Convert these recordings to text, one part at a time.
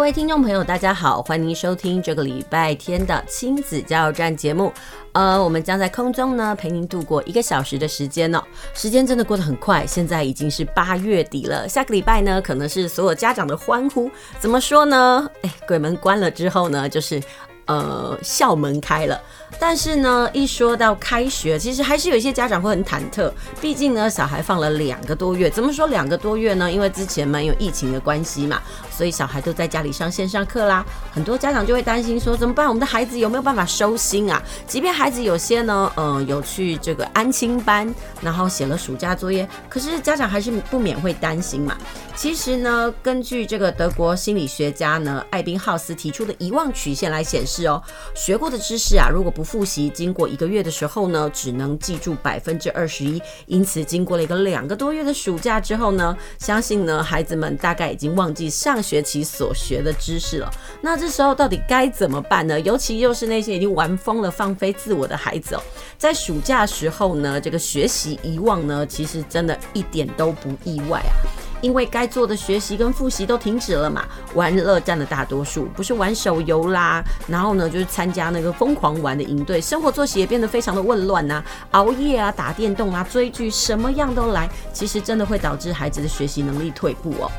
各位听众朋友，大家好，欢迎收听这个礼拜天的亲子加油站节目。呃，我们将在空中呢陪您度过一个小时的时间哦。时间真的过得很快，现在已经是八月底了。下个礼拜呢，可能是所有家长的欢呼。怎么说呢？哎，鬼门关了之后呢，就是。呃，校门开了，但是呢，一说到开学，其实还是有一些家长会很忐忑。毕竟呢，小孩放了两个多月，怎么说两个多月呢？因为之前没有疫情的关系嘛，所以小孩都在家里上线上课啦。很多家长就会担心说，怎么办？我们的孩子有没有办法收心啊？即便孩子有些呢，呃，有去这个安亲班，然后写了暑假作业，可是家长还是不免会担心嘛。其实呢，根据这个德国心理学家呢，艾宾浩斯提出的遗忘曲线来显示。哦，学过的知识啊，如果不复习，经过一个月的时候呢，只能记住百分之二十一。因此，经过了一个两个多月的暑假之后呢，相信呢，孩子们大概已经忘记上学期所学的知识了。那这时候到底该怎么办呢？尤其又是那些已经玩疯了、放飞自我的孩子哦，在暑假时候呢，这个学习遗忘呢，其实真的一点都不意外啊。因为该做的学习跟复习都停止了嘛，玩乐占了大多数，不是玩手游啦，然后呢就是参加那个疯狂玩的营队，生活作息也变得非常的混乱呐，熬夜啊、打电动啊、追剧，什么样都来，其实真的会导致孩子的学习能力退步哦。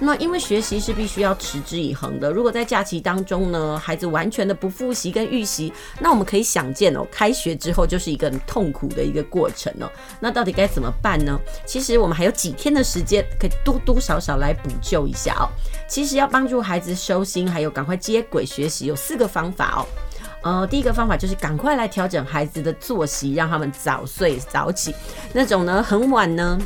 那因为学习是必须要持之以恒的，如果在假期当中呢，孩子完全的不复习跟预习，那我们可以想见哦，开学之后就是一个很痛苦的一个过程哦。那到底该怎么办呢？其实我们还有几天的时间，可以多多少少来补救一下哦。其实要帮助孩子收心，还有赶快接轨学习，有四个方法哦。呃，第一个方法就是赶快来调整孩子的作息，让他们早睡早起，那种呢很晚呢。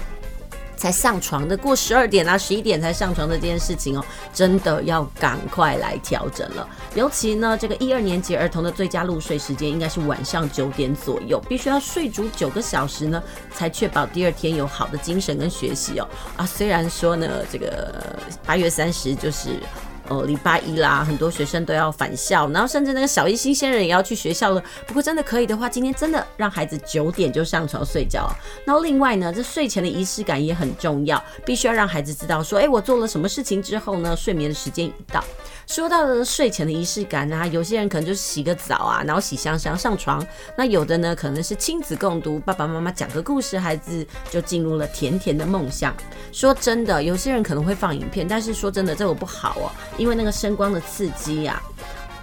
才上床的，过十二点啊、十一点才上床的这件事情哦，真的要赶快来调整了。尤其呢，这个一二年级儿童的最佳入睡时间应该是晚上九点左右，必须要睡足九个小时呢，才确保第二天有好的精神跟学习哦。啊，虽然说呢，这个八月三十就是。哦，礼拜一啦，很多学生都要返校，然后甚至那个小一新鲜人也要去学校了。不过真的可以的话，今天真的让孩子九点就上床睡觉。然后另外呢，这睡前的仪式感也很重要，必须要让孩子知道说，哎，我做了什么事情之后呢，睡眠的时间已到。说到了睡前的仪式感啊，有些人可能就是洗个澡啊，然后洗香香上床。那有的呢，可能是亲子共读，爸爸妈妈讲个故事，孩子就进入了甜甜的梦乡。说真的，有些人可能会放影片，但是说真的，这个不好哦，因为那个声光的刺激呀、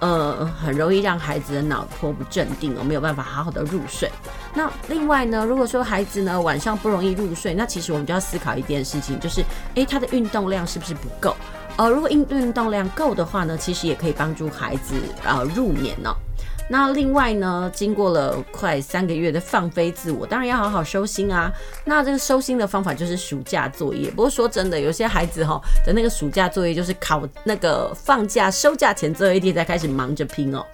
啊，呃，很容易让孩子的脑波不镇定哦，没有办法好好的入睡。那另外呢，如果说孩子呢晚上不容易入睡，那其实我们就要思考一件事情，就是诶，他的运动量是不是不够？呃，如果运运动量够的话呢，其实也可以帮助孩子啊、呃、入眠呢、哦。那另外呢，经过了快三个月的放飞自我，当然要好好收心啊。那这个收心的方法就是暑假作业。不过说真的，有些孩子哈的那个暑假作业就是考那个放假收假前最后一天才开始忙着拼哦。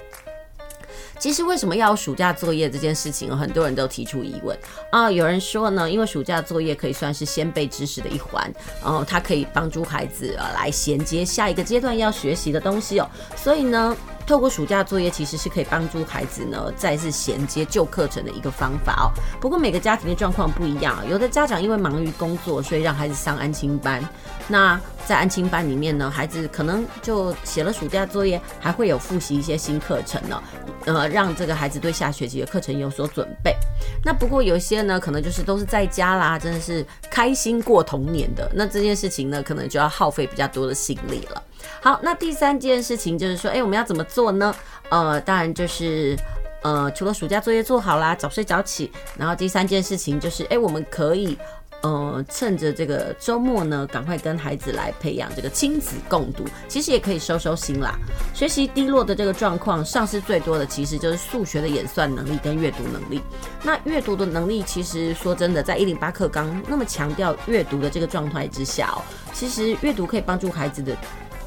其实为什么要暑假作业这件事情，很多人都提出疑问啊。有人说呢，因为暑假作业可以算是先备知识的一环，然后它可以帮助孩子呃来衔接下一个阶段要学习的东西哦。所以呢，透过暑假作业其实是可以帮助孩子呢再次衔接旧课程的一个方法哦。不过每个家庭的状况不一样，有的家长因为忙于工作，所以让孩子上安亲班。那在安亲班里面呢，孩子可能就写了暑假作业，还会有复习一些新课程呢，呃，让这个孩子对下学期的课程有所准备。那不过有些呢，可能就是都是在家啦，真的是开心过童年的。那这件事情呢，可能就要耗费比较多的心力了。好，那第三件事情就是说，哎，我们要怎么做呢？呃，当然就是，呃，除了暑假作业做好啦，早睡早起，然后第三件事情就是，哎，我们可以。呃，趁着这个周末呢，赶快跟孩子来培养这个亲子共读，其实也可以收收心啦。学习低落的这个状况，丧失最多的其实就是数学的演算能力跟阅读能力。那阅读的能力，其实说真的，在一零八课纲那么强调阅读的这个状态之下哦，其实阅读可以帮助孩子的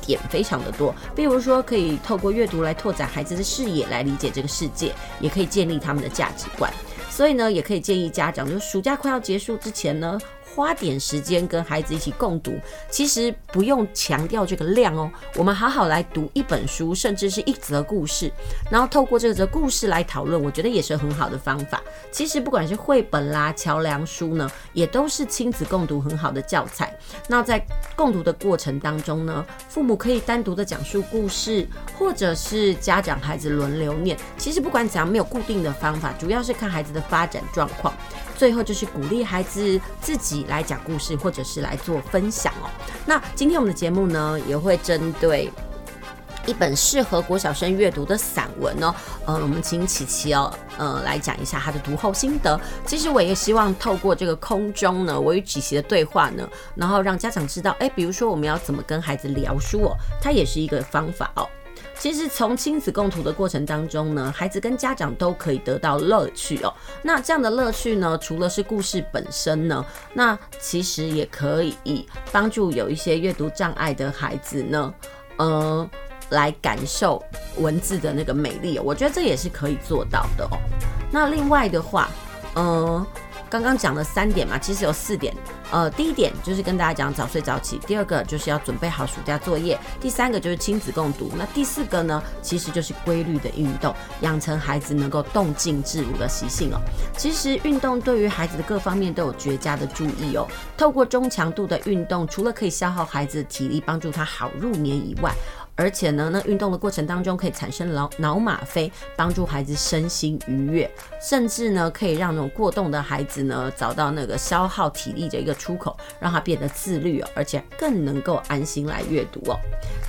点非常的多。比如说，可以透过阅读来拓展孩子的视野，来理解这个世界，也可以建立他们的价值观。所以呢，也可以建议家长，就暑假快要结束之前呢。花点时间跟孩子一起共读，其实不用强调这个量哦。我们好好来读一本书，甚至是一则故事，然后透过这则故事来讨论，我觉得也是很好的方法。其实不管是绘本啦、桥梁书呢，也都是亲子共读很好的教材。那在共读的过程当中呢，父母可以单独的讲述故事，或者是家长孩子轮流念。其实不管怎样，没有固定的方法，主要是看孩子的发展状况。最后就是鼓励孩子自己来讲故事，或者是来做分享哦。那今天我们的节目呢，也会针对一本适合国小生阅读的散文哦。呃，我们请琪琪哦，呃，来讲一下他的读后心得。其实我也希望透过这个空中呢，我与琪琪的对话呢，然后让家长知道，哎，比如说我们要怎么跟孩子聊书哦，它也是一个方法哦。其实从亲子共读的过程当中呢，孩子跟家长都可以得到乐趣哦。那这样的乐趣呢，除了是故事本身呢，那其实也可以帮助有一些阅读障碍的孩子呢，呃，来感受文字的那个美丽。我觉得这也是可以做到的哦。那另外的话，呃。刚刚讲了三点嘛，其实有四点。呃，第一点就是跟大家讲早睡早起，第二个就是要准备好暑假作业，第三个就是亲子共读，那第四个呢，其实就是规律的运动，养成孩子能够动静自如的习性哦。其实运动对于孩子的各方面都有绝佳的注意哦。透过中强度的运动，除了可以消耗孩子的体力，帮助他好入眠以外，而且呢，那运动的过程当中可以产生脑脑吗啡，帮助孩子身心愉悦，甚至呢可以让那种过动的孩子呢找到那个消耗体力的一个出口，让他变得自律哦，而且更能够安心来阅读哦。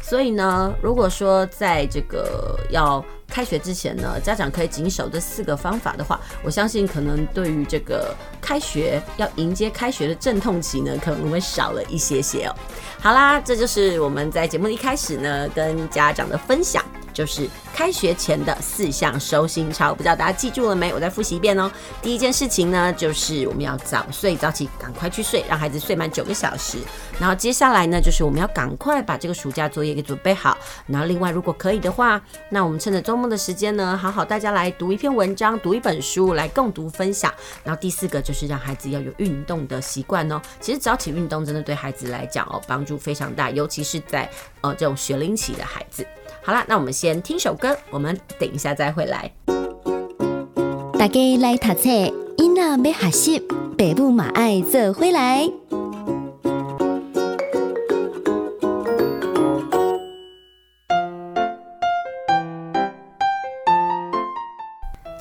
所以呢，如果说在这个要开学之前呢，家长可以谨守这四个方法的话，我相信可能对于这个开学要迎接开学的阵痛期呢，可能会少了一些些哦。好啦，这就是我们在节目一开始呢跟家长的分享。就是开学前的四项收心操，不知道大家记住了没？我再复习一遍哦。第一件事情呢，就是我们要早睡早起，赶快去睡，让孩子睡满九个小时。然后接下来呢，就是我们要赶快把这个暑假作业给准备好。然后另外，如果可以的话，那我们趁着周末的时间呢，好好大家来读一篇文章，读一本书，来共读分享。然后第四个就是让孩子要有运动的习惯哦。其实早起运动真的对孩子来讲哦，帮助非常大，尤其是在呃这种学龄期的孩子。好了，那我们先听首歌，我们等一下再回来。大家来读册，囡仔要学习，爸母嘛爱做回来。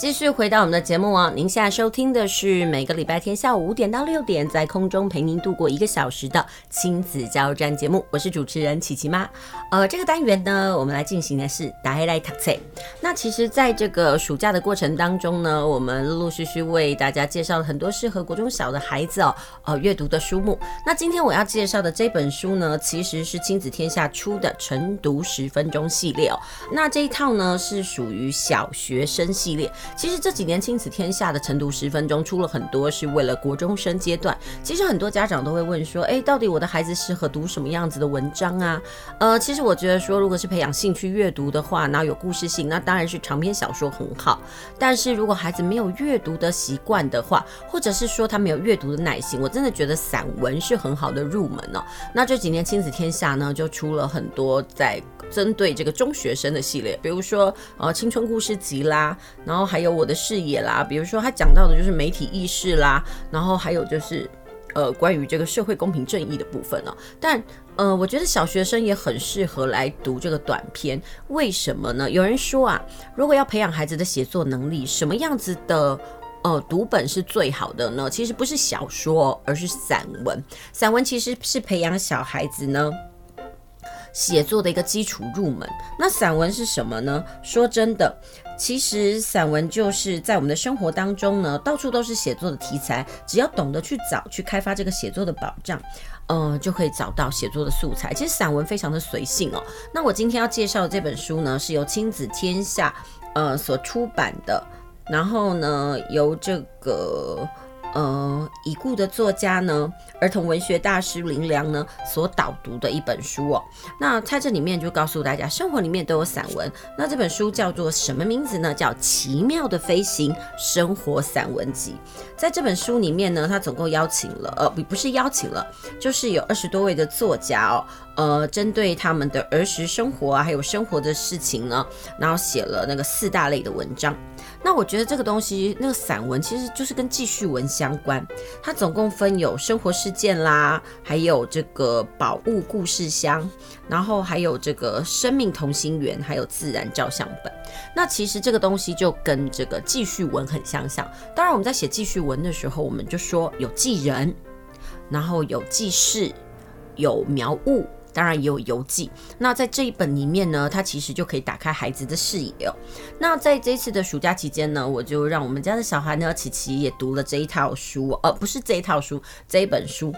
继续回到我们的节目啊，您现在收听的是每个礼拜天下午五点到六点，在空中陪您度过一个小时的亲子加油站节目，我是主持人琪琪妈。呃，这个单元呢，我们来进行的是大家来读册。那其实，在这个暑假的过程当中呢，我们陆陆续续为大家介绍了很多适合国中小的孩子哦，呃，阅读的书目。那今天我要介绍的这本书呢，其实是亲子天下出的晨读十分钟系列哦。那这一套呢，是属于小学生系列。其实这几年亲子天下的晨读十分钟出了很多，是为了国中生阶段。其实很多家长都会问说，哎，到底我的孩子适合读什么样子的文章啊？呃，其实我觉得说，如果是培养兴趣阅读的话，那有故事性，那当然是长篇小说很好。但是如果孩子没有阅读的习惯的话，或者是说他没有阅读的耐心，我真的觉得散文是很好的入门哦。那这几年亲子天下呢，就出了很多在针对这个中学生的系列，比如说呃青春故事集啦，然后还有我的视野啦，比如说他讲到的就是媒体意识啦，然后还有就是呃关于这个社会公平正义的部分呢。但呃我觉得小学生也很适合来读这个短篇，为什么呢？有人说啊，如果要培养孩子的写作能力，什么样子的呃读本是最好的呢？其实不是小说，而是散文。散文其实是培养小孩子呢。写作的一个基础入门，那散文是什么呢？说真的，其实散文就是在我们的生活当中呢，到处都是写作的题材，只要懂得去找、去开发这个写作的宝藏，呃，就可以找到写作的素材。其实散文非常的随性哦。那我今天要介绍的这本书呢，是由亲子天下呃所出版的，然后呢，由这个。呃已故的作家呢，儿童文学大师林良呢所导读的一本书哦。那在这里面就告诉大家，生活里面都有散文。那这本书叫做什么名字呢？叫《奇妙的飞行生活散文集》。在这本书里面呢，他总共邀请了呃不不是邀请了，就是有二十多位的作家哦，呃，针对他们的儿时生活啊，还有生活的事情呢，然后写了那个四大类的文章。那我觉得这个东西，那个散文其实就是跟记叙文相关。它总共分有生活事件啦，还有这个宝物故事箱，然后还有这个生命同心圆，还有自然照相本。那其实这个东西就跟这个记叙文很相像。当然我们在写记叙文的时候，我们就说有记人，然后有记事，有描物。当然也有游记。那在这一本里面呢，它其实就可以打开孩子的视野哦。那在这次的暑假期间呢，我就让我们家的小孩呢，琪琪也读了这一套书，呃，不是这一套书，这一本书。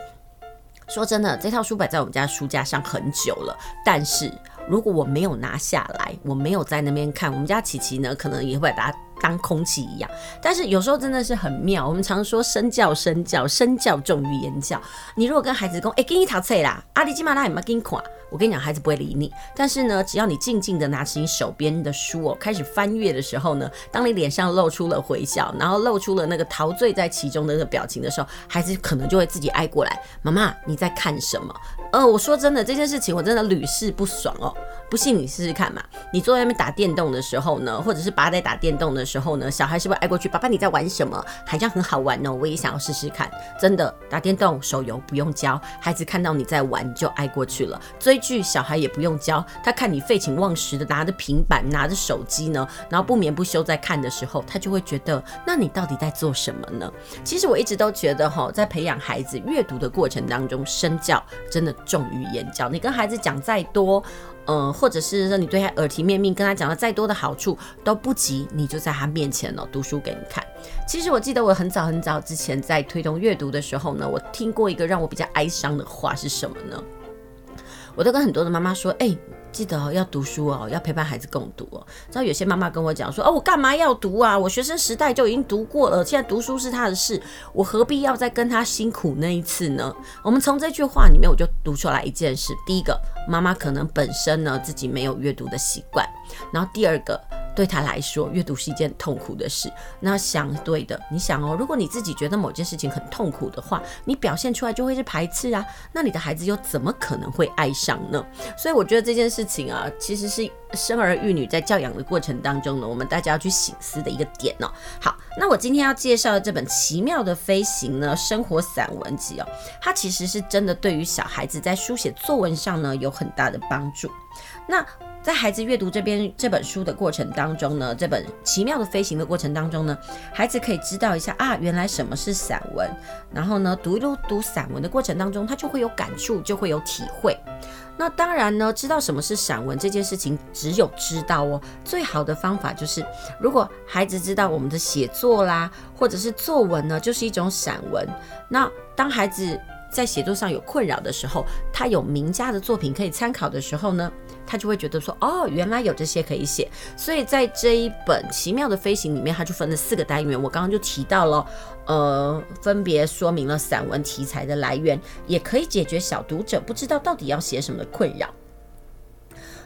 说真的，这套书摆在我们家书架上很久了，但是如果我没有拿下来，我没有在那边看，我们家琪琪呢，可能也会把它。当空气一样，但是有时候真的是很妙。我们常说身教，身教，身教重于言教。你如果跟孩子讲，哎、欸，给你淘菜啦，阿里基马拉也没给你看，我跟你讲，孩子不会理你。但是呢，只要你静静的拿起你手边的书哦，开始翻阅的时候呢，当你脸上露出了微笑，然后露出了那个陶醉在其中的那个表情的时候，孩子可能就会自己挨过来，妈妈你在看什么？呃，我说真的，这件事情我真的屡试不爽哦。不信你试试看嘛。你坐在外面打电动的时候呢，或者是爸在打电动的时候呢，小孩是不是挨过去？爸爸你在玩什么？好像很好玩哦，我也想要试试看。真的打电动手游不用教，孩子看到你在玩就挨过去了。追剧小孩也不用教，他看你废寝忘食的拿着平板拿着手机呢，然后不眠不休在看的时候，他就会觉得，那你到底在做什么呢？其实我一直都觉得哈，在培养孩子阅读的过程当中，身教真的重于言教。你跟孩子讲再多。嗯，或者是说你对他耳提面命，跟他讲了再多的好处都不及你就在他面前哦读书给你看。其实我记得我很早很早之前在推动阅读的时候呢，我听过一个让我比较哀伤的话是什么呢？我都跟很多的妈妈说，哎。记得哦，要读书哦，要陪伴孩子共读哦。知道有些妈妈跟我讲说，哦，我干嘛要读啊？我学生时代就已经读过了，现在读书是他的事，我何必要再跟他辛苦那一次呢？我们从这句话里面，我就读出来一件事：第一个，妈妈可能本身呢自己没有阅读的习惯；然后第二个。对他来说，阅读是一件痛苦的事。那相对的，你想哦，如果你自己觉得某件事情很痛苦的话，你表现出来就会是排斥啊。那你的孩子又怎么可能会爱上呢？所以我觉得这件事情啊，其实是生儿育女在教养的过程当中呢，我们大家要去醒思的一个点哦。好，那我今天要介绍的这本《奇妙的飞行》呢，生活散文集哦，它其实是真的对于小孩子在书写作文上呢有很大的帮助。那在孩子阅读这边这本书的过程当中呢，这本奇妙的飞行的过程当中呢，孩子可以知道一下啊，原来什么是散文。然后呢，读一读读散文的过程当中，他就会有感触，就会有体会。那当然呢，知道什么是散文这件事情，只有知道哦。最好的方法就是，如果孩子知道我们的写作啦，或者是作文呢，就是一种散文。那当孩子在写作上有困扰的时候，他有名家的作品可以参考的时候呢，他就会觉得说，哦，原来有这些可以写。所以在这一本《奇妙的飞行》里面，它就分了四个单元。我刚刚就提到了，呃，分别说明了散文题材的来源，也可以解决小读者不知道到底要写什么的困扰。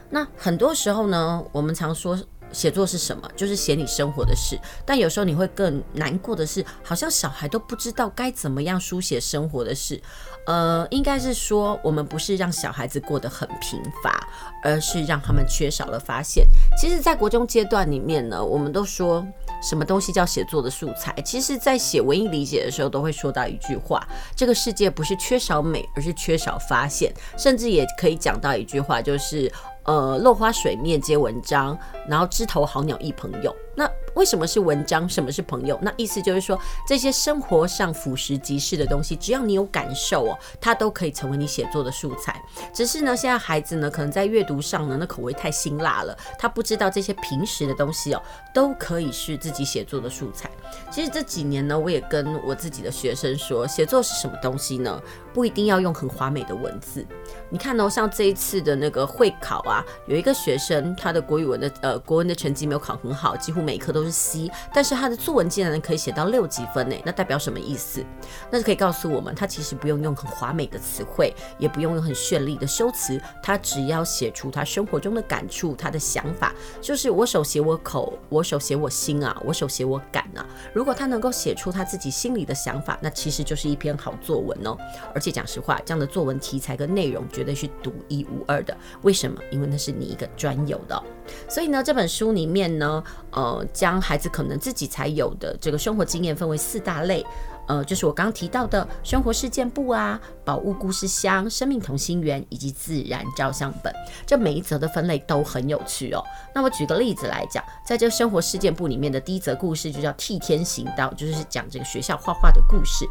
那很多时候呢，我们常说。写作是什么？就是写你生活的事。但有时候你会更难过的是，好像小孩都不知道该怎么样书写生活的事。呃，应该是说，我们不是让小孩子过得很贫乏，而是让他们缺少了发现。其实，在国中阶段里面呢，我们都说什么东西叫写作的素材？其实，在写文艺理解的时候，都会说到一句话：这个世界不是缺少美，而是缺少发现。甚至也可以讲到一句话，就是。呃，落花水面皆文章，然后枝头好鸟亦朋友。那为什么是文章？什么是朋友？那意思就是说，这些生活上俯拾即是的东西，只要你有感受哦，它都可以成为你写作的素材。只是呢，现在孩子呢，可能在阅读上呢，那口味太辛辣了，他不知道这些平时的东西哦，都可以是自己写作的素材。其实这几年呢，我也跟我自己的学生说，写作是什么东西呢？不一定要用很华美的文字。你看哦，像这一次的那个会考啊，有一个学生他的国语文的呃国文的成绩没有考很好，几乎每一科都。是 C，但是他的作文竟然可以写到六级分呢？那代表什么意思？那就可以告诉我们，他其实不用用很华美的词汇，也不用用很绚丽的修辞，他只要写出他生活中的感触，他的想法，就是我手写我口，我手写我心啊，我手写我感啊。如果他能够写出他自己心里的想法，那其实就是一篇好作文哦。而且讲实话，这样的作文题材跟内容绝对是独一无二的。为什么？因为那是你一个专有的。所以呢，这本书里面呢，呃，将孩子可能自己才有的这个生活经验分为四大类，呃，就是我刚刚提到的生活事件簿啊、宝物故事箱、生命同心圆以及自然照相本。这每一则的分类都很有趣哦。那我举个例子来讲，在这生活事件簿里面的第一则故事就叫替天行道，就是讲这个学校画画的故事。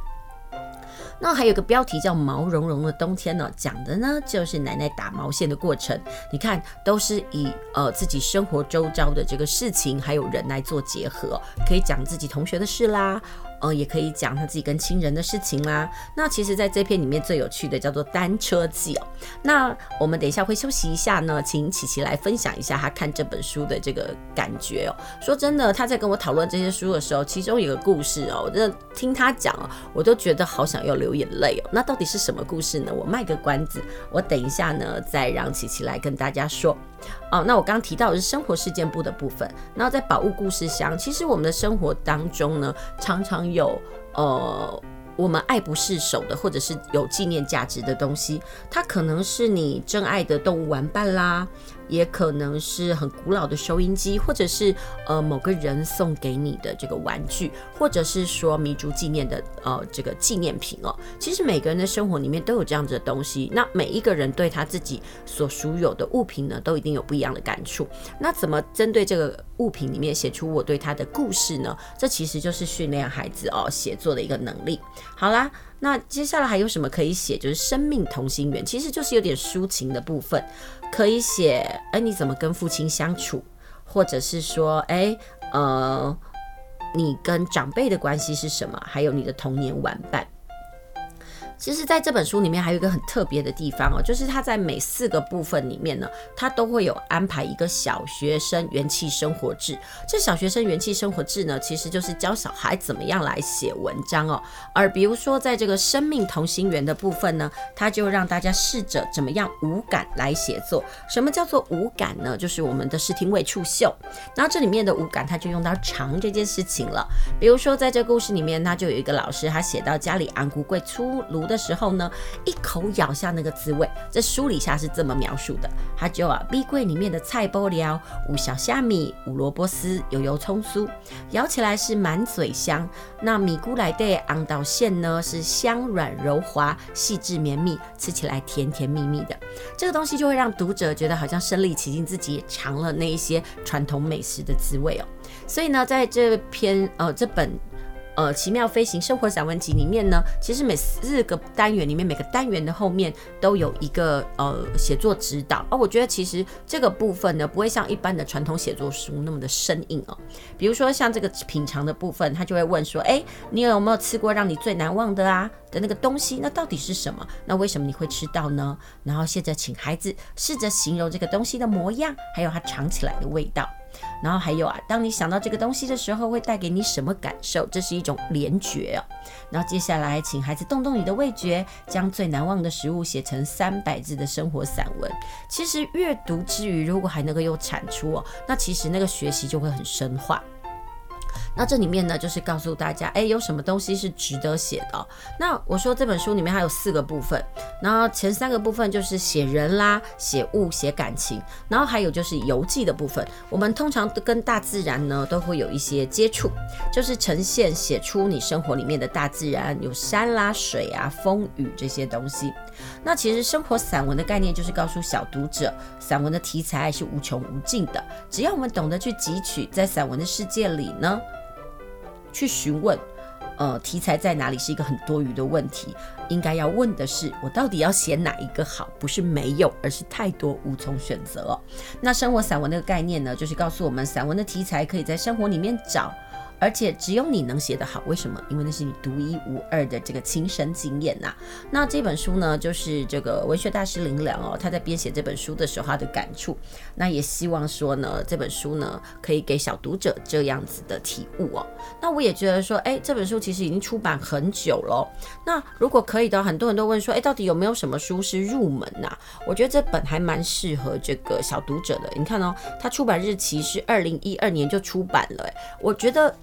那还有个标题叫《毛茸茸的冬天》呢，讲的呢就是奶奶打毛线的过程。你看，都是以呃自己生活周遭的这个事情还有人来做结合，可以讲自己同学的事啦。呃，也可以讲他自己跟亲人的事情啦。那其实，在这篇里面最有趣的叫做单车记哦。那我们等一下会休息一下呢，请琪琪来分享一下他看这本书的这个感觉哦。说真的，他在跟我讨论这些书的时候，其中有个故事哦，我真的听他讲哦，我都觉得好想要流眼泪哦。那到底是什么故事呢？我卖个关子，我等一下呢再让琪琪来跟大家说。哦，那我刚刚提到的是生活事件簿的部分，那在宝物故事箱，其实我们的生活当中呢，常常有呃。我们爱不释手的，或者是有纪念价值的东西，它可能是你真爱的动物玩伴啦，也可能是很古老的收音机，或者是呃某个人送给你的这个玩具，或者是说弥足纪念的呃这个纪念品哦。其实每个人的生活里面都有这样子的东西，那每一个人对他自己所属有的物品呢，都一定有不一样的感触。那怎么针对这个物品里面写出我对他的故事呢？这其实就是训练孩子哦写作的一个能力。好啦，那接下来还有什么可以写？就是生命同心圆，其实就是有点抒情的部分，可以写，哎，你怎么跟父亲相处，或者是说，哎，呃，你跟长辈的关系是什么？还有你的童年玩伴。其实，在这本书里面还有一个很特别的地方哦，就是它在每四个部分里面呢，它都会有安排一个小学生元气生活志。这小学生元气生活志呢，其实就是教小孩怎么样来写文章哦。而比如说，在这个生命同心圆的部分呢，它就让大家试着怎么样五感来写作。什么叫做五感呢？就是我们的视听味触嗅。然后这里面的五感，它就用到尝这件事情了。比如说，在这故事里面，它就有一个老师，他写到家里红龟粿出炉的时候呢，一口咬下那个滋味，这书里下是这么描述的：他就啊，壁柜里面的菜包料，五小虾米，五萝卜丝，油油葱酥，咬起来是满嘴香。那米菇来的昂岛馅呢，是香软柔滑，细致绵密，吃起来甜甜蜜蜜的。这个东西就会让读者觉得好像身临其境，自己也尝了那一些传统美食的滋味哦。所以呢，在这篇呃这本。呃，奇妙飞行生活散文集里面呢，其实每四个单元里面，每个单元的后面都有一个呃写作指导。而、哦、我觉得其实这个部分呢，不会像一般的传统写作书那么的生硬哦。比如说像这个品尝的部分，他就会问说：哎，你有没有吃过让你最难忘的啊的那个东西？那到底是什么？那为什么你会吃到呢？然后现在请孩子试着形容这个东西的模样，还有它尝起来的味道。然后还有啊，当你想到这个东西的时候，会带给你什么感受？这是一种联觉哦。然后接下来，请孩子动动你的味觉，将最难忘的食物写成三百字的生活散文。其实阅读之余，如果还能够有产出哦，那其实那个学习就会很深化。那这里面呢，就是告诉大家，哎，有什么东西是值得写的？那我说这本书里面还有四个部分，然后前三个部分就是写人啦、写物、写感情，然后还有就是游记的部分。我们通常跟大自然呢都会有一些接触，就是呈现写出你生活里面的大自然，有山啦、水啊、风雨这些东西。那其实生活散文的概念就是告诉小读者，散文的题材是无穷无尽的，只要我们懂得去汲取，在散文的世界里呢。去询问，呃，题材在哪里是一个很多余的问题。应该要问的是，我到底要写哪一个好？不是没有，而是太多无从选择。那生活散文那个概念呢，就是告诉我们，散文的题材可以在生活里面找，而且只有你能写得好。为什么？因为那是你独一无二的这个亲身经验呐、那这本书呢，就是这个文学大师林良哦，他在编写这本书的时候他的感触。那也希望说呢，这本书呢可以给小读者这样子的体悟哦。那我也觉得说，哎，这本书其实已经出版很久了。那如果可以的，很多人都问说，哎，到底有没有什么书是入门呐、我觉得这本还蛮适合这个小读者的。你看哦，它出版日期是二零一二年就出版了，哎，我觉得。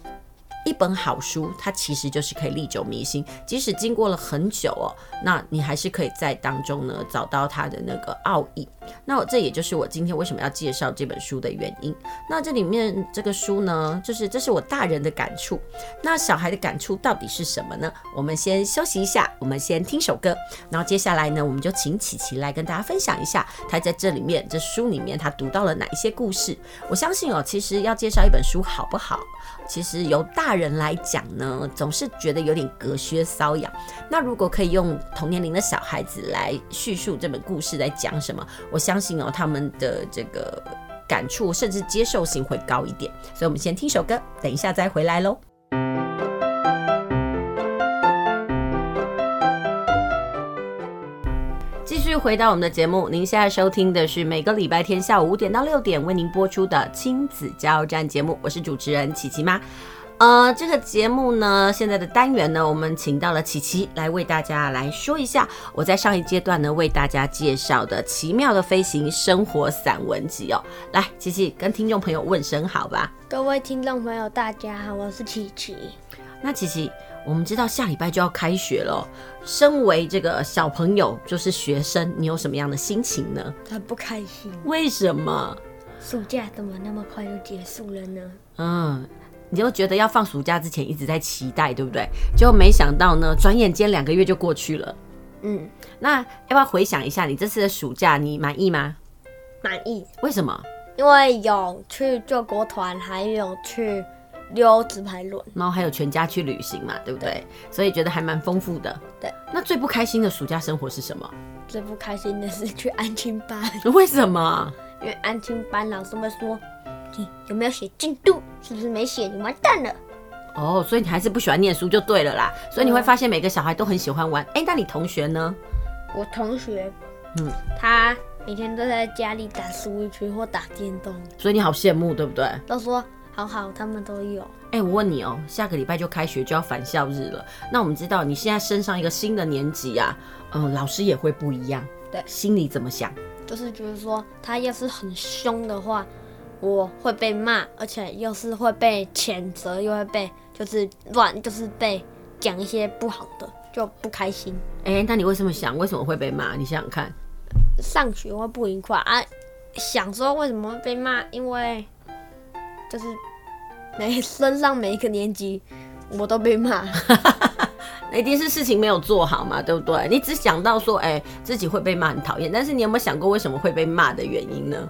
一本好书，它其实就是可以历久弥新，即使经过了很久哦，那你还是可以在当中呢找到它的那个奥义。那这也就是我今天为什么要介绍这本书的原因。那这里面这个书呢，就是这是我大人的感触。那小孩的感触到底是什么呢？我们先休息一下，我们先听首歌，然后接下来呢，我们就请琪琪来跟大家分享一下，他在这里面这书里面他读到了哪一些故事。我相信哦，其实要介绍一本书好不好？其实由大人来讲呢，总是觉得有点隔靴搔痒。那如果可以用同年龄的小孩子来叙述这本故事在讲什么，我相信哦，他们的这个感触甚至接受性会高一点。所以，我们先听首歌，等一下再回来喽。回到我们的节目，您现在收听的是每个礼拜天下午五点到六点为您播出的亲子加油站节目，我是主持人琪琪妈。呃，这个节目呢，现在的单元呢，我们请到了琪琪来为大家来说一下我在上一阶段呢为大家介绍的《奇妙的飞行生活散文集》哦。来，琪琪跟听众朋友问声好吧。各位听众朋友，大家好，我是琪琪。那琪琪。我们知道下礼拜就要开学了，身为这个小朋友，就是学生，你有什么样的心情呢？很不开心。为什么？暑假怎么那么快就结束了呢？嗯，你就觉得要放暑假之前一直在期待，对不对？就没想到呢，转眼间两个月就过去了。嗯，那要不要回想一下你这次的暑假，你满意吗？满意。为什么？因为有去救国团，还有去。溜直排轮，然后还有全家去旅行嘛，对不对？对，所以觉得还蛮丰富的。对，那最不开心的暑假生活是什么？最不开心的是去安亲班。为什么？因为安亲班老师会说，你有没有写进度？是不是没写？你完蛋了。哦，所以你还是不喜欢念书就对了啦。所以你会发现每个小孩都很喜欢玩。哎、嗯，那你同学呢？我同学，嗯，他每天都在家里打 Switch 或打电动。所以你好羡慕，对不对？都说。好好，他们都有。哎、欸，我问你哦，下个礼拜就开学，就要返校日了。那我们知道你现在升上一个新的年级啊，嗯，老师也会不一样。对，心里怎么想？就是觉得说，他要是很凶的话，我会被骂，而且又是会被谴责，又会被就是乱，就是被讲一些不好的，就不开心。哎、欸，那你为什么想？为什么会被骂？你想想看。上学会不愉快啊？想说为什么会被骂？因为。就是每升上每一个年级，我都被骂，那一定是事情没有做好嘛，对不对？你只想到说，哎、欸，自己会被骂很讨厌，但是你有没有想过为什么会被骂的原因呢？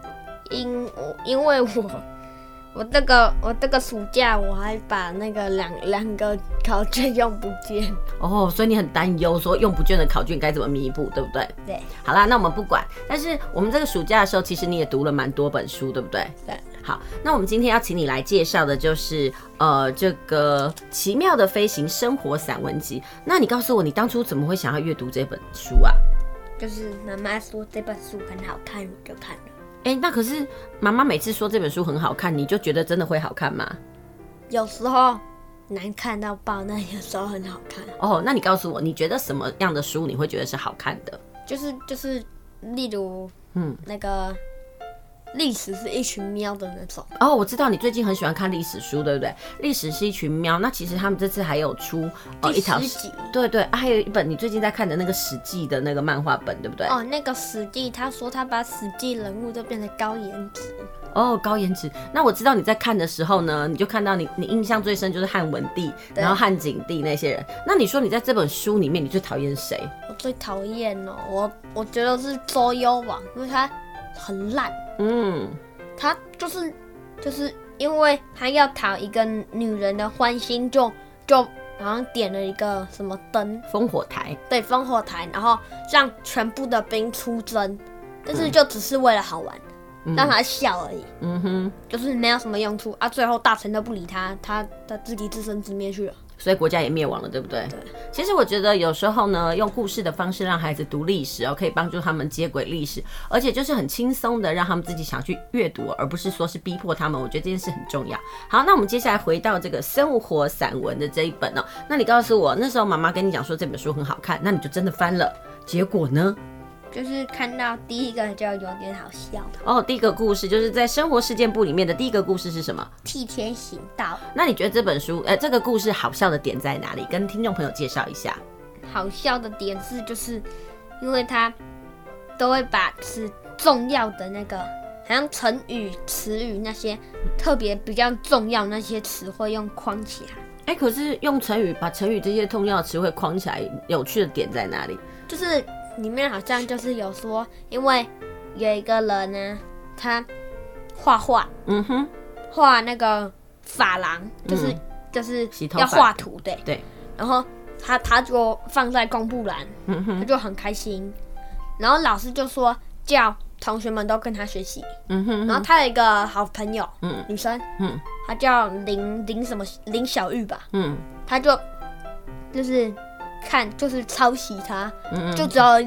因我因为我我这个我这个暑假我还把那个两两个考卷用不见哦，所以你很担忧说用不见的考卷该怎么弥补，对不对？对。好啦，那我们不管，但是我们这个暑假的时候，其实你也读了蛮多本书，对不对？对。好，那我们今天要请你来介绍的就是呃这个奇妙的飞行生活散文集。那你告诉我，你当初怎么会想要阅读这本书啊？就是妈妈说这本书很好看，我就看了。哎、欸，那可是妈妈每次说这本书很好看，你就觉得真的会好看吗？有时候难看到爆，那有时候很好看。哦，那你告诉我，你觉得什么样的书你会觉得是好看的？就是就是，例如嗯那个。历史是一群喵的那种哦，我知道你最近很喜欢看历史书，对不对？历史是一群喵，那其实他们这次还有出哦一条，对对，对啊，还有一本你最近在看的那个《史记》的那个漫画本，对不对？哦，那个《史记》，他说他把《史记》人物都变成高颜值哦，高颜值。那我知道你在看的时候呢，你就看到你你印象最深就是汉文帝，然后汉景帝那些人。那你说你在这本书里面，你最讨厌谁？我最讨厌哦，我我觉得是周幽王，因为他。很烂，嗯，他就是就是因为他要讨一个女人的欢心，就就好像点了一个什么灯，烽火台，对，烽火台，然后让全部的兵出征，但是就只是为了好玩，让他笑而已。嗯哼，就是没有什么用处啊。最后大臣都不理他，他他自己自生自灭去了。所以国家也灭亡了，对不对？对。其实我觉得有时候呢，用故事的方式让孩子读历史哦，可以帮助他们接轨历史，而且就是很轻松的让他们自己想去阅读，而不是说是逼迫他们。我觉得这件事很重要。好，那我们接下来回到这个生活散文的这一本哦。那你告诉我，那时候妈妈跟你讲说这本书很好看，那你就真的翻了，结果呢？就是看到第一个就有点好笑哦。第一个故事就是在生活事件簿里面的第一个故事是什么？替天行道。那你觉得这本书，呃，这个故事好笑的点在哪里？跟听众朋友介绍一下。好笑的点是，就是因为他都会把是重要的那个，好像成语、词语那些特别比较重要那些词汇用框起来。哎、欸，可是用成语把成语这些重要的词汇框起来，有趣的点在哪里？就是。里面好像就是有说，因为有一个人呢，他画画，嗯哼，画那个发廊，就是、嗯、就是要画图，对。对。然后他他就放在公布栏，嗯哼，他就很开心。然后老师就说叫同学们都跟他学习，嗯哼。然后他有一个好朋友，嗯，女生，嗯，她叫林林什么林小玉吧，嗯，她就就是。看，就是抄袭他，嗯嗯，就只要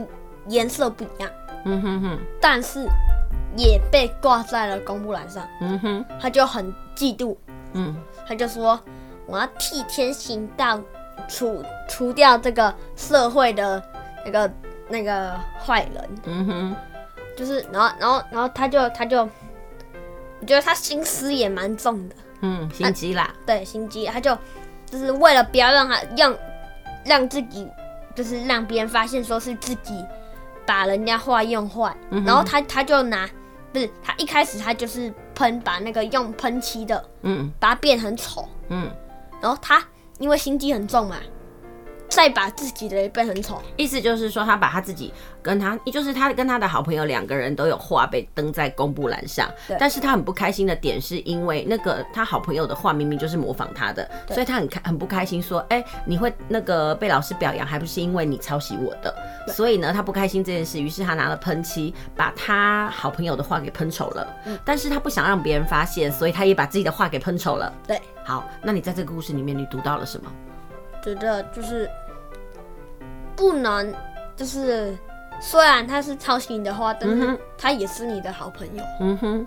颜色不一样，嗯哼哼，但是也被挂在了公布栏上，嗯哼，他就很嫉妒，嗯，他就说我要替天行道，除除掉这个社会的那个那个坏人，嗯哼，就是然后然后然后他就他就，我觉得他心思也蛮重的，嗯，心机啦，对，心机，他就就是为了不要让他让。让自己就是让别人发现说是自己把人家画用坏，嗯，然后他他就拿不是他一开始他就是喷把那个用喷漆的，嗯，把它变很丑，嗯，然后他因为心机很重嘛。再把自己的也变很丑，意思就是说，他把他自己跟他，就是他跟他的好朋友两个人都有画被登在公布栏上，但是他很不开心的点是因为那个他好朋友的画明明就是模仿他的，所以他很开很不开心，说，哎、欸，你会那个被老师表扬，还不是因为你抄袭我的，所以呢，他不开心这件事，于是他拿了喷漆把他好朋友的画给喷丑了，但是他不想让别人发现，所以他也把自己的画给喷丑了。对，好，那你在这个故事里面你读到了什么？觉得就是不能，就是虽然他是抄袭你的话，但是他也是你的好朋友。嗯哼，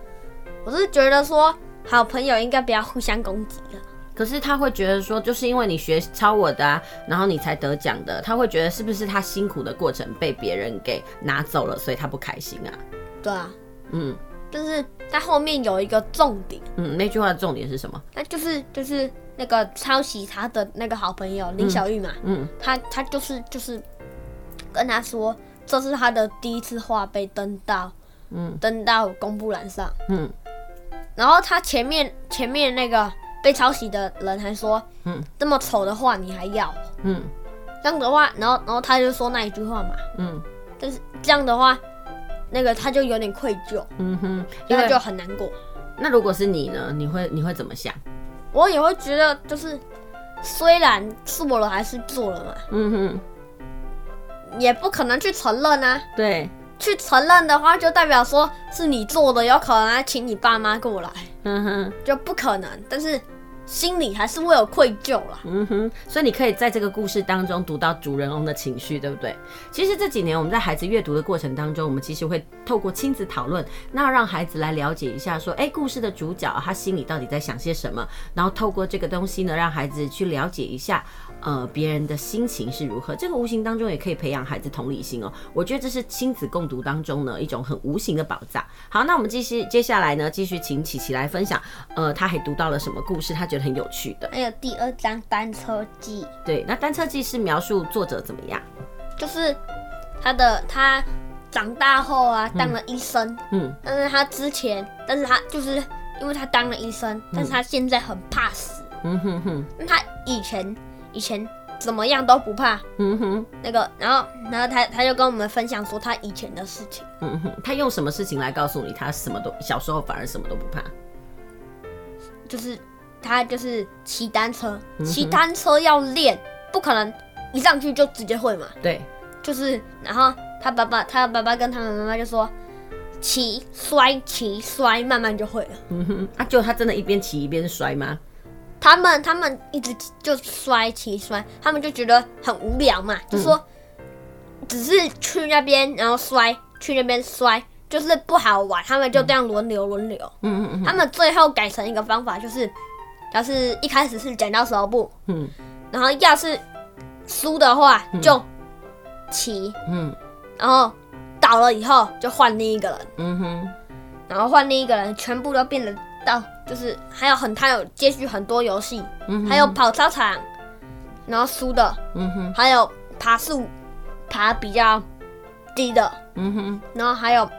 我是觉得说好朋友应该不要互相攻击了。可是他会觉得说，就是因为你学抄我的啊，然后你才得奖的，他会觉得是不是他辛苦的过程被别人给拿走了，所以他不开心啊？对啊，嗯，但是他后面有一个重点，嗯，那句话的重点是什么？那就是就是。那个抄袭他的那个好朋友林小玉嘛，嗯，嗯，他他就是就是跟他说，这是他的第一次画被登到，嗯，登到公布栏上，嗯，然后他前面前面那个被抄袭的人还说，嗯，这么丑的画你还要，嗯，这样的话，然后然后他就说那一句话嘛，嗯，就是这样的话，那个他就有点愧疚，嗯哼，因为就很难过。那如果是你呢？你会你会怎么想？我也会觉得，就是虽然做了还是做了嘛，嗯哼，也不可能去承认啊。对，去承认的话，就代表说是你做的，有可能要请你爸妈过来，嗯哼，就不可能。但是。心里还是会有愧疚啦。嗯哼，所以你可以在这个故事当中读到主人翁的情绪，对不对？其实这几年我们在孩子阅读的过程当中，我们其实会透过亲子讨论，那让孩子来了解一下，说，哎，故事的主角他心里到底在想些什么？然后透过这个东西呢，让孩子去了解一下，呃，别人的心情是如何。这个无形当中也可以培养孩子同理心哦。我觉得这是亲子共读当中呢一种很无形的宝藏。好，那我们继续接下来呢，继续请琪琪来分享，呃，他还读到了什么故事？他觉得很有趣的，还有第二章单车记。对，那单车记是描述作者怎么样？就是他的他长大后啊，当了医生。嗯，但是他之前，但是他就是因为他当了医生，但是他现在很怕死。嗯哼哼，他以前以前怎么样都不怕。嗯哼，那个，然后然后他他就跟我们分享说他以前的事情。嗯哼，他用什么事情来告诉你他什么都小时候反而什么都不怕？就是。他就是骑单车，骑单车要练，不可能一上去就直接会嘛。对，就是，然后他爸爸，他爸爸跟他们妈妈就说，骑摔骑摔，慢慢就会了。嗯哼，啊，就他真的一边骑一边摔吗？他们他们一直就摔骑摔，他们就觉得很无聊嘛，就说只是去那边然后摔，去那边摔，就是不好玩。他们就这样轮流轮流。嗯嗯嗯。他们最后改成一个方法，就是要是一开始是剪刀石头布，嗯，然后要是输的话就骑，嗯，然后倒了以后就换另一个人，嗯哼，然后换另一个人，全部都变得到。就是还有很，他有接续很多游戏，嗯，还有跑操场，然后输的，嗯哼，还有爬树，爬比较低的，嗯哼，然后还有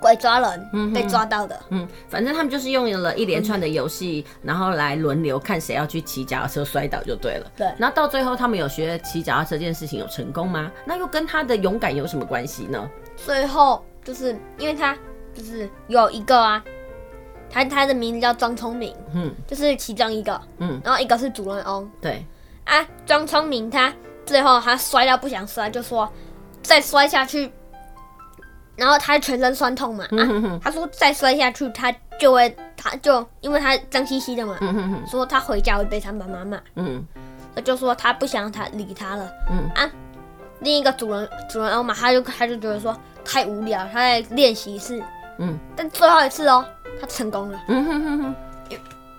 鬼抓人，嗯被抓到的，嗯，反正他们就是用了一连串的游戏，然后来轮流看谁要去骑脚踏车摔倒就对了。对，然后到最后他们有学骑脚踏车这件事情有成功吗？那又跟他的勇敢有什么关系呢？最后就是因为他就是有一个啊。他他的名字叫庄聪明，嗯，就是其中一个，嗯，然后一个是主人翁，对，啊，庄聪明他最后他摔到不想摔，就说再摔下去，然后他全身酸痛嘛，嗯哼哼。啊，他说再摔下去他就会，他就因为他脏兮兮的嘛，嗯哼哼，说他回家会被他妈妈骂，嗯，他就说他不想他理他了，嗯。啊，另一个主人主人翁嘛，他就他就觉得说太无聊，他在练习室，嗯，但最后一次哦。他成功了。嗯哼哼哼，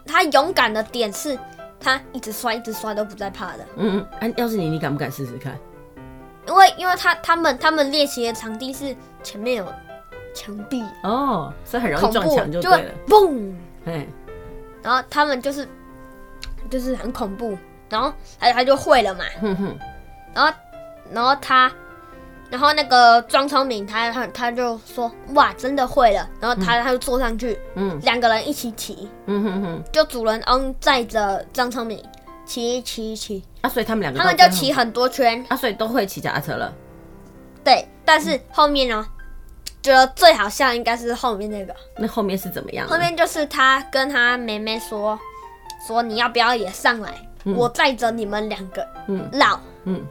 他勇敢的点是，他一直摔，一直摔都不再怕的。嗯嗯，哎，要是你，你敢不敢试试看？因为，因为他他们他们练习的场地是前面有墙壁哦，所以很容易撞墙就对了。嘣，哎，然后他们就是就是很恐怖，然后他他就会了嘛。哼哼，然后然后他。然后那个庄聪明他，他他他就说哇，真的会了。然后他、嗯、他就坐上去，嗯，两个人一起骑，嗯哼哼，就主人翁载着张聪明骑骑骑。啊，所以他们两个他们就骑很多圈。啊，所以都会骑脚踏车了。对，但是后面呢，觉得最好笑应该是后面那个。那后面是怎么样？后面就是他跟他妹妹说，说你要不要也上来？嗯、我载着你们两个，嗯，绕，嗯，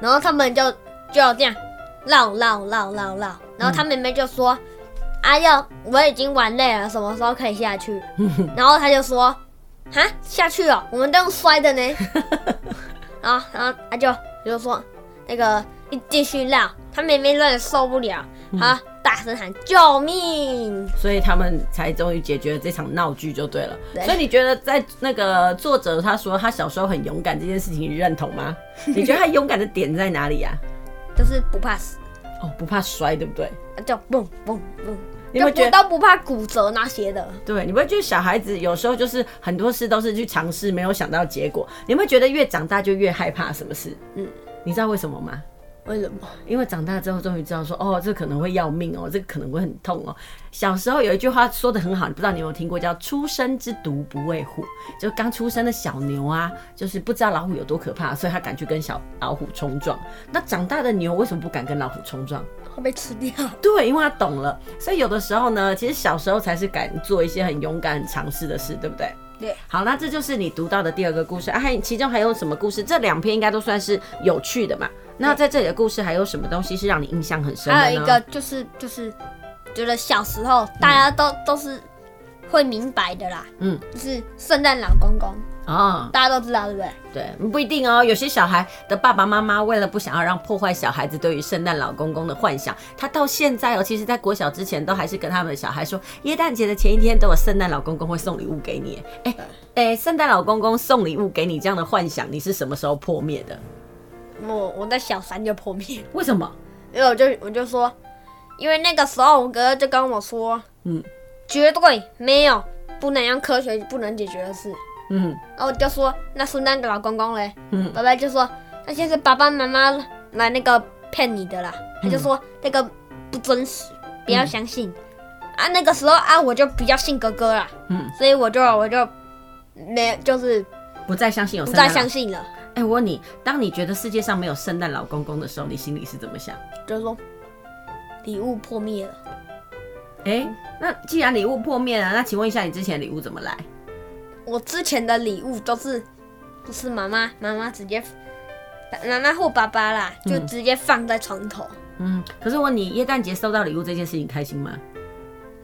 然后他们就就要这样。绕绕绕绕绕，然后他妹妹就说：“哎、嗯、呦，啊、我已经玩累了，什么时候可以下去？” 然后他就说：“哈，下去哦，我们都用摔的呢。” 然后，然后他就就说：“那个，你继续绕。”他妹妹有点受不了，他大声喊：“救命！”所以他们才终于解决了这场闹剧，就对了。对。所以你觉得，在那个作者他说他小时候很勇敢这件事情，你认同吗？你觉得他勇敢的点在哪里呀、啊？就是不怕死哦，不怕摔，对不对？叫蹦蹦蹦，你会觉得都不怕骨折那些的。对，你会觉得小孩子有时候就是很多事都是去尝试，没有想到结果。你会觉得越长大就越害怕什么事？嗯，你知道为什么吗？为什么？因为长大之后终于知道说，哦，这可能会要命哦，这个可能会很痛哦。小时候有一句话说的很好，你不知道你有没有听过，叫“初生之犊不畏虎”，就刚出生的小牛啊，就是不知道老虎有多可怕，所以他敢去跟小老虎冲撞。那长大的牛为什么不敢跟老虎冲撞？会被吃掉。对，因为他懂了。所以有的时候呢，其实小时候才是敢做一些很勇敢、很尝试的事，对不对？对。好，那这就是你读到的第二个故事啊，还其中还有什么故事？这两篇应该都算是有趣的嘛。那在这里的故事还有什么东西是让你印象很深的？还有一个就是就是觉得小时候大家都、嗯、都是会明白的啦，嗯，就是圣诞老公公哦，大家都知道对不对？对，不一定哦。有些小孩的爸爸妈妈为了不想要让破坏小孩子对于圣诞老公公的幻想，他到现在哦，其实在国小之前都还是跟他们的小孩说，耶诞节的前一天都有圣诞老公公会送礼物给你。哎哎，圣诞老公公送礼物给你这样的幻想，你是什么时候破灭的？我我在小三就破灭，为什么？因为我就我就说，因为那个时候我哥哥就跟我说，嗯，绝对没有不能用科学不能解决的事，嗯，然后我就说那圣诞老公公嘞，嗯，爸爸就说那些是爸爸妈妈来那个骗你的啦，他就说那个不真实，不要相信，啊，那个时候啊我就比较信哥哥啦，嗯，所以我就我就没就是不再相信有，不再相信了。哎，我问你，当你觉得世界上没有圣诞老公公的时候，你心里是怎么想？就是说，礼物破灭了。哎，那既然礼物破灭了，那请问一下，你之前礼物怎么来？我之前的礼物都是，不是妈妈，妈妈直接，妈妈或爸爸啦，就直接放在床头。嗯，可是问你，耶诞节收到礼物这件事情开心吗？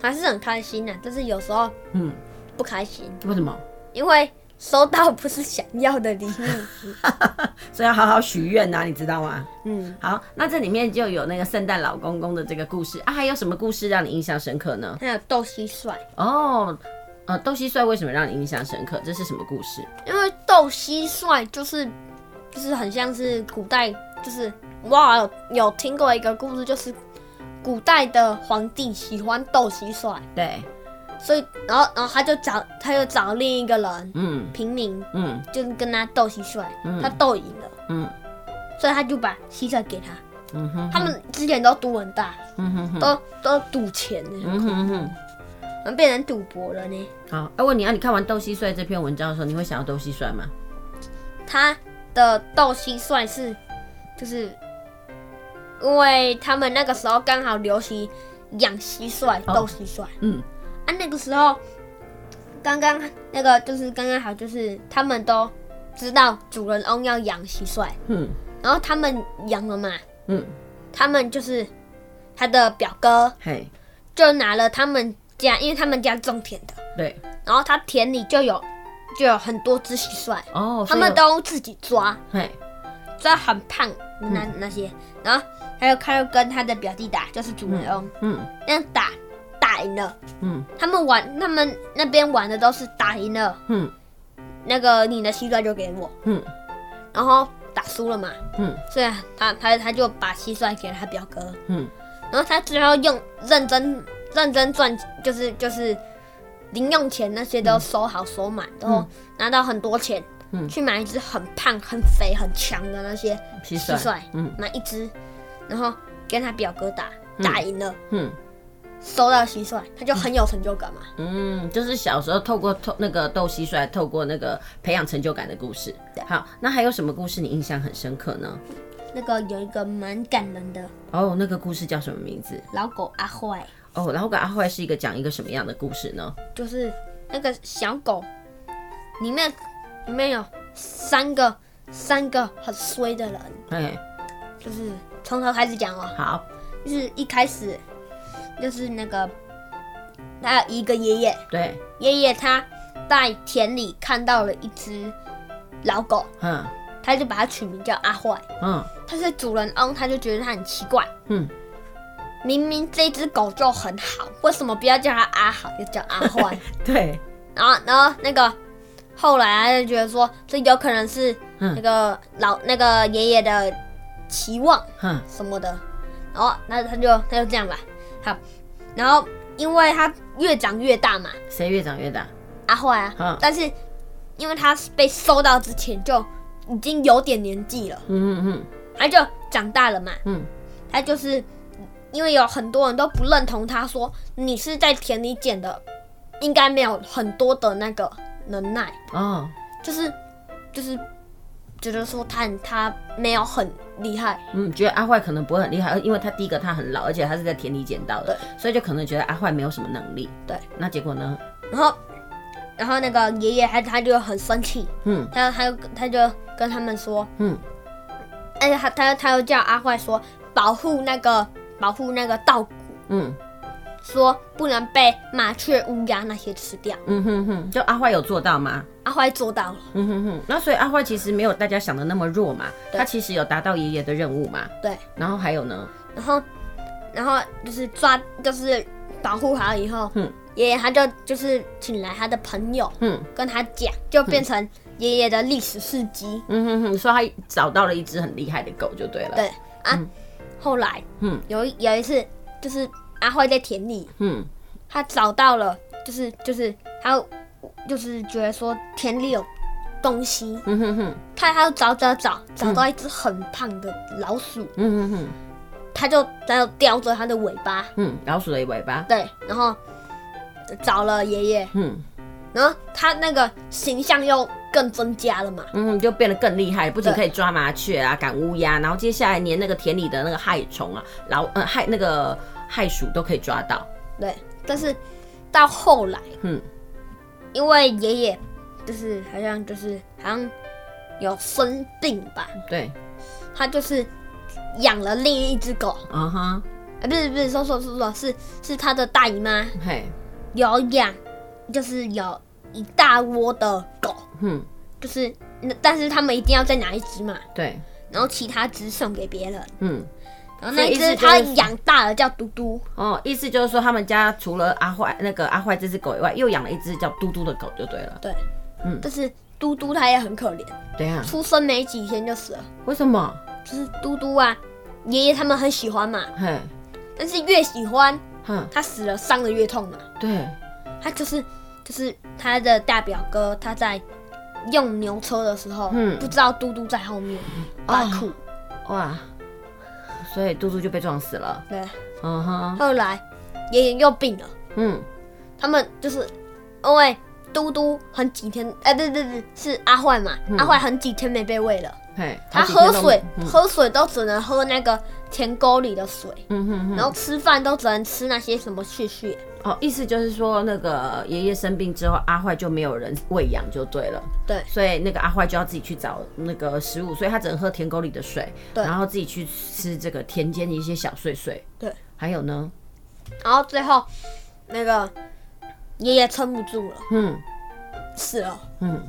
还是很开心的，但是有时候嗯，不开心，为什么？因为收到不是想要的礼物。所以要好好许愿呐，你知道吗？嗯，好，那这里面就有那个圣诞老公公的这个故事啊，还有什么故事让你印象深刻呢？还有斗蟋蟀。哦，呃，斗蟋蟀为什么让你印象深刻？这是什么故事？因为斗蟋蟀就是就是很像是古代，就是哇有有听过一个故事，就是古代的皇帝喜欢斗蟋蟀，对，所以然后然后他就找他又找另一个人嗯。平民，嗯。就是跟他斗蟋蟀，嗯。他斗赢了，嗯。所以他就把蟋蟀给他。嗯哼，他们之前都赌很大，嗯哼哼，都都赌钱呢，嗯哼哼。然后变成赌博了呢。好，我问你啊，你看完《斗蟋蟀》这篇文章的时候，你会想要斗蟋蟀吗？他的斗蟋蟀是，就是因为他们那个时候刚好流行养蟋蟀、哦。斗蟋蟀嗯啊，那个时候刚刚那个就是刚刚好，就是他们都知道主人翁要养蟋蟀，嗯。然后他们养了嘛，嗯，他们就是他的表哥嘿，就拿了他们家，因为他们家种田的，对，然后他田里就有就有很多只蟋蟀，哦，他们都都自己抓。嘿，抓很胖那、那些，然后还有他又跟他的表弟打，就是主人翁，嗯。那样打打赢了。嗯。他们玩，他们那边玩的都是打赢了，嗯。那个你的蟋蟀就给我，嗯。然后打输了嘛，嗯。所以他他他就把蟋蟀给了他表哥，嗯。然后他最后用认真认真赚，就是就是零用钱那些都收好收满，然后拿到很多钱，嗯。去买一只很胖很肥很强的那些。蟋蟋蟀，嗯。买一只，然后跟他表哥打，打赢了，嗯收到蟋蟀，他就很有成就感嘛。嗯，就是小时候透过透那个斗蟋蟀，透过那个培养成就感的故事。好，那还有什么故事你印象很深刻呢？那个有一个蛮感人的哦，那个故事叫什么名字？老狗阿坏，哦，然后个阿坏是一个讲一个什么样的故事呢？就是那个小狗里面里面有三个三个很衰的人，哎，就是从头开始讲哦，好，就是一开始就是那个他有一个爷爷，对，爷爷他在田里看到了一只老狗，嗯。他就把它取名叫阿坏。嗯。他是主人翁，他就觉得他很奇怪，嗯，明明这只狗就很好，为什么不要叫它阿好，要叫阿坏？对，然后，然后那个后来他就觉得说，这有可能是嗯。那个老那个爷爷的期望嗯，什么的，然后那他就他就这样吧，好，然后因为他越长越大嘛，谁越长越大？阿坏啊，嗯但是因为他被收到之前就已经有点年纪了，嗯嗯他就长大了嘛，嗯。他就是因为有很多人都不认同他，说你是在田里捡的，应该没有很多的那个能耐，嗯，哦，就是就是觉得说他很他没有很厉害，嗯，觉得阿坏可能不会很厉害，因为他第一个他很老，而且他是在田里捡到的，所以就可能觉得阿坏没有什么能力。对，那结果呢？然后然后那个爷爷他他就很生气，嗯。他他就他就跟他们说，嗯。而且他他他又叫阿坏说保护那个保护那个稻谷，嗯说不能被麻雀、乌鸦那些吃掉。嗯哼哼，就阿坏有做到吗？阿坏做到了，嗯哼哼，那所以阿坏其实没有大家想的那么弱嘛，对他其实有达到爷爷的任务嘛。对，然后还有呢？然后然后就是抓就是保护好以后，嗯爷爷他就就是请来他的朋友嗯跟他讲，就变成爷爷的历史事迹。嗯哼哼，说他找到了一只很厉害的狗就对了。对啊，后来嗯有一有一次就是阿坏在田里，嗯。他找到了，就是就是他就是觉得说田里有东西，嗯哼哼。他他就找找找找到一只很胖的老鼠，嗯哼哼。他就他就叼着它的尾巴，嗯，老鼠的尾巴。对，然后找了爷爷，嗯。然后他那个形象又更增加了嘛，嗯，就变得更厉害，不仅可以抓麻雀啊、赶乌鸦，然后接下来连那个田里的那个害虫啊、老呃害那个害鼠都可以抓到。对，但是到后来，嗯。因为爷爷就是好像就是好像有生病吧，对，他就是养了另一只狗，啊哈，啊，不是不是，说说说说，是是他的大姨妈，嘿，有养，就是有一大窝的狗，嗯，就是那但是他们一定要再拿一只嘛，对，然后其他只送给别人，嗯，然后那只他养大了叫嘟嘟，哦，意思就是说他们家除了阿坏那个阿坏这只狗以外，又养了一只叫嘟嘟的狗，就对了。对，嗯但是嘟嘟它也很可怜，对啊，出生没几天就死了，为什么？就是嘟嘟啊，爷爷他们很喜欢嘛，嘿，但是越喜欢，哼，他死了伤的越痛嘛。对，他就是就是他的大表哥，他在用牛车的时候，嗯不知道嘟嘟在后面把哦苦。哇，所以嘟嘟就被撞死了。对，嗯哼，后来爷爷又病了，嗯，他们就是因为嘟嘟很几天，哎、对对对，是阿坏嘛，阿坏很几天没被喂了，嘿，他喝水、嗯。喝水都只能喝那个田沟里的水，嗯哼哼，然后吃饭都只能吃那些什么屑屑。哦，意思就是说，那个爷爷生病之后，阿坏就没有人喂养，就对了。对所以那个阿坏就要自己去找那个食物，所以他只能喝田沟里的水，对然后自己去吃这个田间的一些小碎碎。对，还有呢，然后最后那个爷爷撑不住了，嗯死了。嗯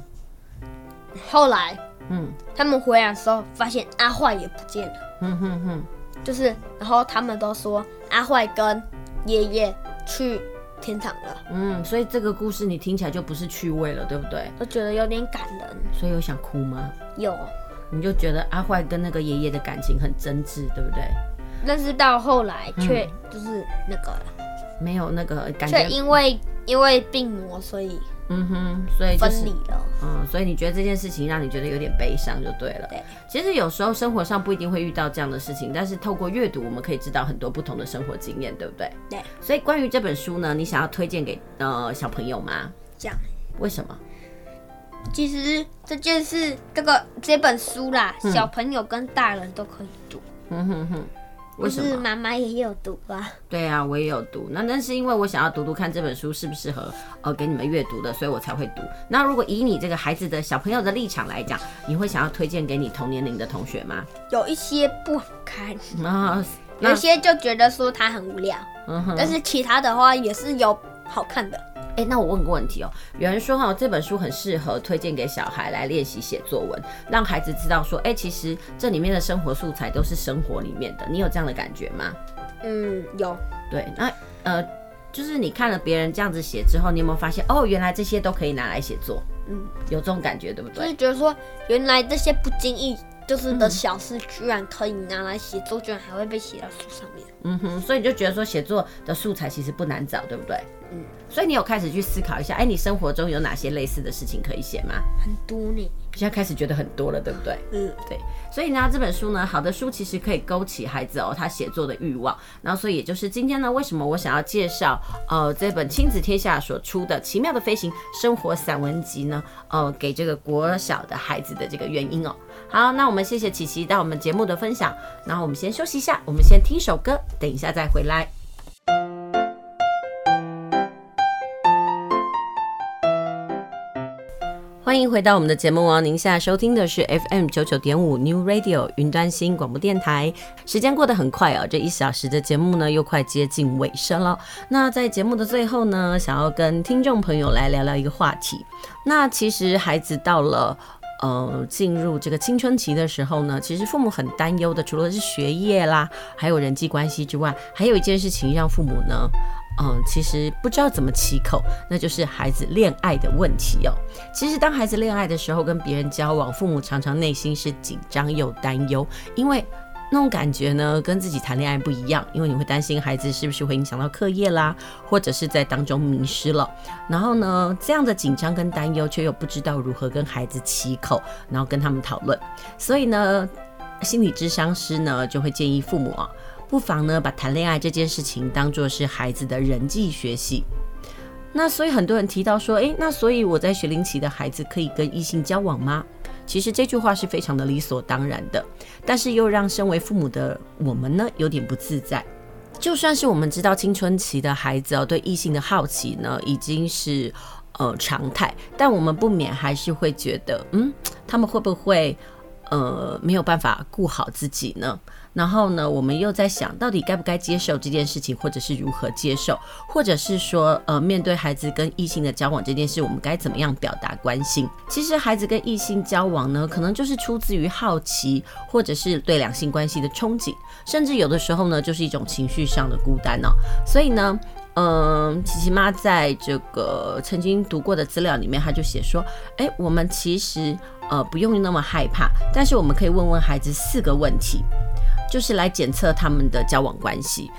后来嗯他们回来的时候，发现阿坏也不见了。嗯哼哼，就是，然后他们都说阿坏跟爷爷去天堂了，嗯，所以这个故事你听起来就不是趣味了，对不对？我觉得有点感人。所以有想哭吗？有，你就觉得阿坏跟那个爷爷的感情很真挚，对不对？但是到后来却就是那个了，没有那个感却觉，因为因为病魔，所以嗯哼，所以就是分离了。嗯，所以你觉得这件事情让你觉得有点悲伤，就对了。对，其实有时候生活上不一定会遇到这样的事情，但是透过阅读，我们可以知道很多不同的生活经验，对不对？对，所以关于这本书呢，你想要推荐给呃小朋友吗？这样。为什么？其实这件事，这个这本书啦，小朋友跟大人都可以读，嗯哼哼，为什就是么？妈妈也有读啊。对啊，我也有读。那但是因为我想要读读看这本书适不适合呃给你们阅读的，所以我才会读。那如果以你这个孩子的小朋友的立场来讲，你会想要推荐给你同年龄的同学吗？有一些不好看，啊，有一些就觉得说它很无聊。但是其他的话也是有好看的。哎、那我问个问题哦、有人说哈、这本书很适合推荐给小孩来练习写作文，让孩子知道说，哎、其实这里面的生活素材都是生活里面的。你有这样的感觉吗？嗯，有。对，那呃，就是你看了别人这样子写之后，你有没有发现，哦，原来这些都可以拿来写作？嗯，有这种感觉，对不对就是对？觉得说，原来这些不经意就是的小事，居然可以拿来写作，居然还会被写到书上面。嗯哼，所以你就觉得说，写作的素材其实不难找，对不对？嗯，所以你有开始去思考一下，哎、你生活中有哪些类似的事情可以写吗？很多呢。现在开始觉得很多了，对不对？嗯，对，所以呢，这本书呢，好的书其实可以勾起孩子哦他写作的欲望。然后，所以也就是今天呢，为什么我想要介绍呃这本亲子天下所出的《奇妙的飞行生活散文集》呢？呃，给这个国小的孩子的这个原因哦。好，那我们谢谢琪琪到我们节目的分享。然后我们先休息一下，我们先听首歌，等一下再回来。欢迎回到我们的节目哦！您现在收听的是 FM 九九点五 New Radio 云端新广播电台。时间过得很快哦，这一小时的节目呢又快接近尾声了。那在节目的最后呢，想要跟听众朋友来聊聊一个话题。那其实孩子到了呃进入这个青春期的时候呢，其实父母很担忧的，除了是学业啦，还有人际关系之外，还有一件事情让父母呢。嗯，其实不知道怎么启口，那就是孩子恋爱的问题哦。其实当孩子恋爱的时候，跟别人交往，父母常常内心是紧张又担忧，因为那种感觉呢，跟自己谈恋爱不一样。因为你会担心孩子是不是会影响到课业啦，或者是在当中迷失了。然后呢，这样的紧张跟担忧，却又不知道如何跟孩子启口，然后跟他们讨论。所以呢，心理咨商师呢就会建议父母啊。不妨呢，把谈恋爱这件事情当作是孩子的人际学习。那所以很多人提到说，诶，那所以我在学龄期的孩子可以跟异性交往吗？其实这句话是非常的理所当然的，但是又让身为父母的我们呢有点不自在。就算是我们知道青春期的孩子哦，对异性的好奇呢已经是呃常态，但我们不免还是会觉得，嗯，他们会不会？呃没有办法顾好自己呢？然后呢，我们又在想到底该不该接受这件事情，或者是如何接受，或者是说，呃，面对孩子跟异性的交往这件事，我们该怎么样表达关心？其实孩子跟异性交往呢，可能就是出自于好奇，或者是对两性关系的憧憬，甚至有的时候呢，就是一种情绪上的孤单哦。所以呢，嗯、琪琪妈在这个曾经读过的资料里面，她就写说，哎，我们其实呃不用那么害怕，但是我们可以问问孩子四个问题。就是来检测他们的交往关系，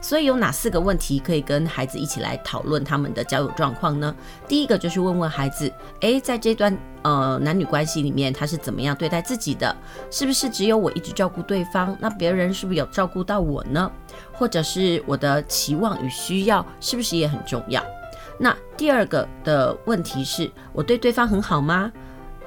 所以有哪四个问题可以跟孩子一起来讨论他们的交友状况呢？第一个就是问问孩子，诶，在这段呃男女关系里面，他是怎么样对待自己的？是不是只有我一直照顾对方？那别人是不是有照顾到我呢？或者是我的期望与需要是不是也很重要？那第二个的问题是我对对方很好吗？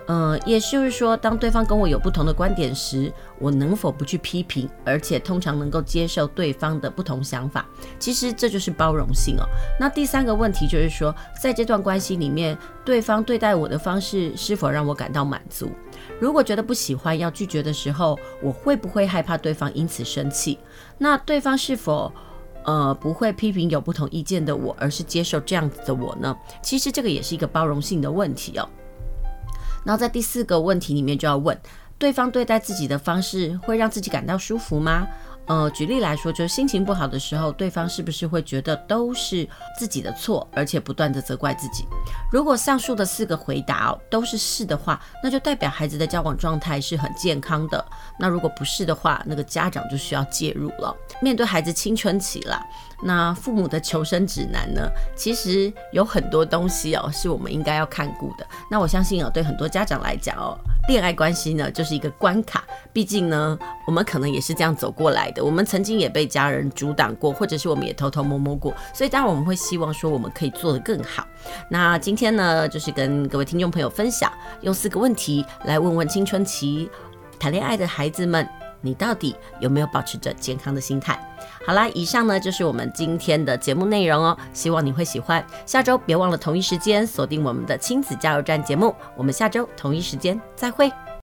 呃，也就是说，当对方跟我有不同的观点时，我能否不去批评，而且通常能够接受对方的不同想法？其实这就是包容性哦。那第三个问题就是说，在这段关系里面，对方对待我的方式是否让我感到满足？如果觉得不喜欢要拒绝的时候，我会不会害怕对方因此生气？那对方是否呃不会批评有不同意见的我，而是接受这样子的我呢？其实这个也是一个包容性的问题哦。然后在第四个问题里面就要问，对方对待自己的方式会让自己感到舒服吗？呃，举例来说，就是心情不好的时候，对方是不是会觉得都是自己的错，而且不断地责怪自己？如果上述的四个回答哦都是是的话，那就代表孩子的交往状态是很健康的。那如果不是的话，那个家长就需要介入了。面对孩子青春期了，那父母的求生指南呢，其实有很多东西哦，是我们应该要看顾的。那我相信哦，对很多家长来讲哦，恋爱关系呢就是一个关卡，毕竟呢，我们可能也是这样走过来的。我们曾经也被家人阻挡过，或者是我们也偷偷摸摸过，所以当然我们会希望说我们可以做得更好。那今天呢，就是跟各位听众朋友分享，用四个问题来问问青春期谈恋爱的孩子们，你到底有没有保持着健康的心态？好啦，以上呢就是我们今天的节目内容哦，希望你会喜欢。下周别忘了同一时间锁定我们的亲子加油站节目，我们下周同一时间再会。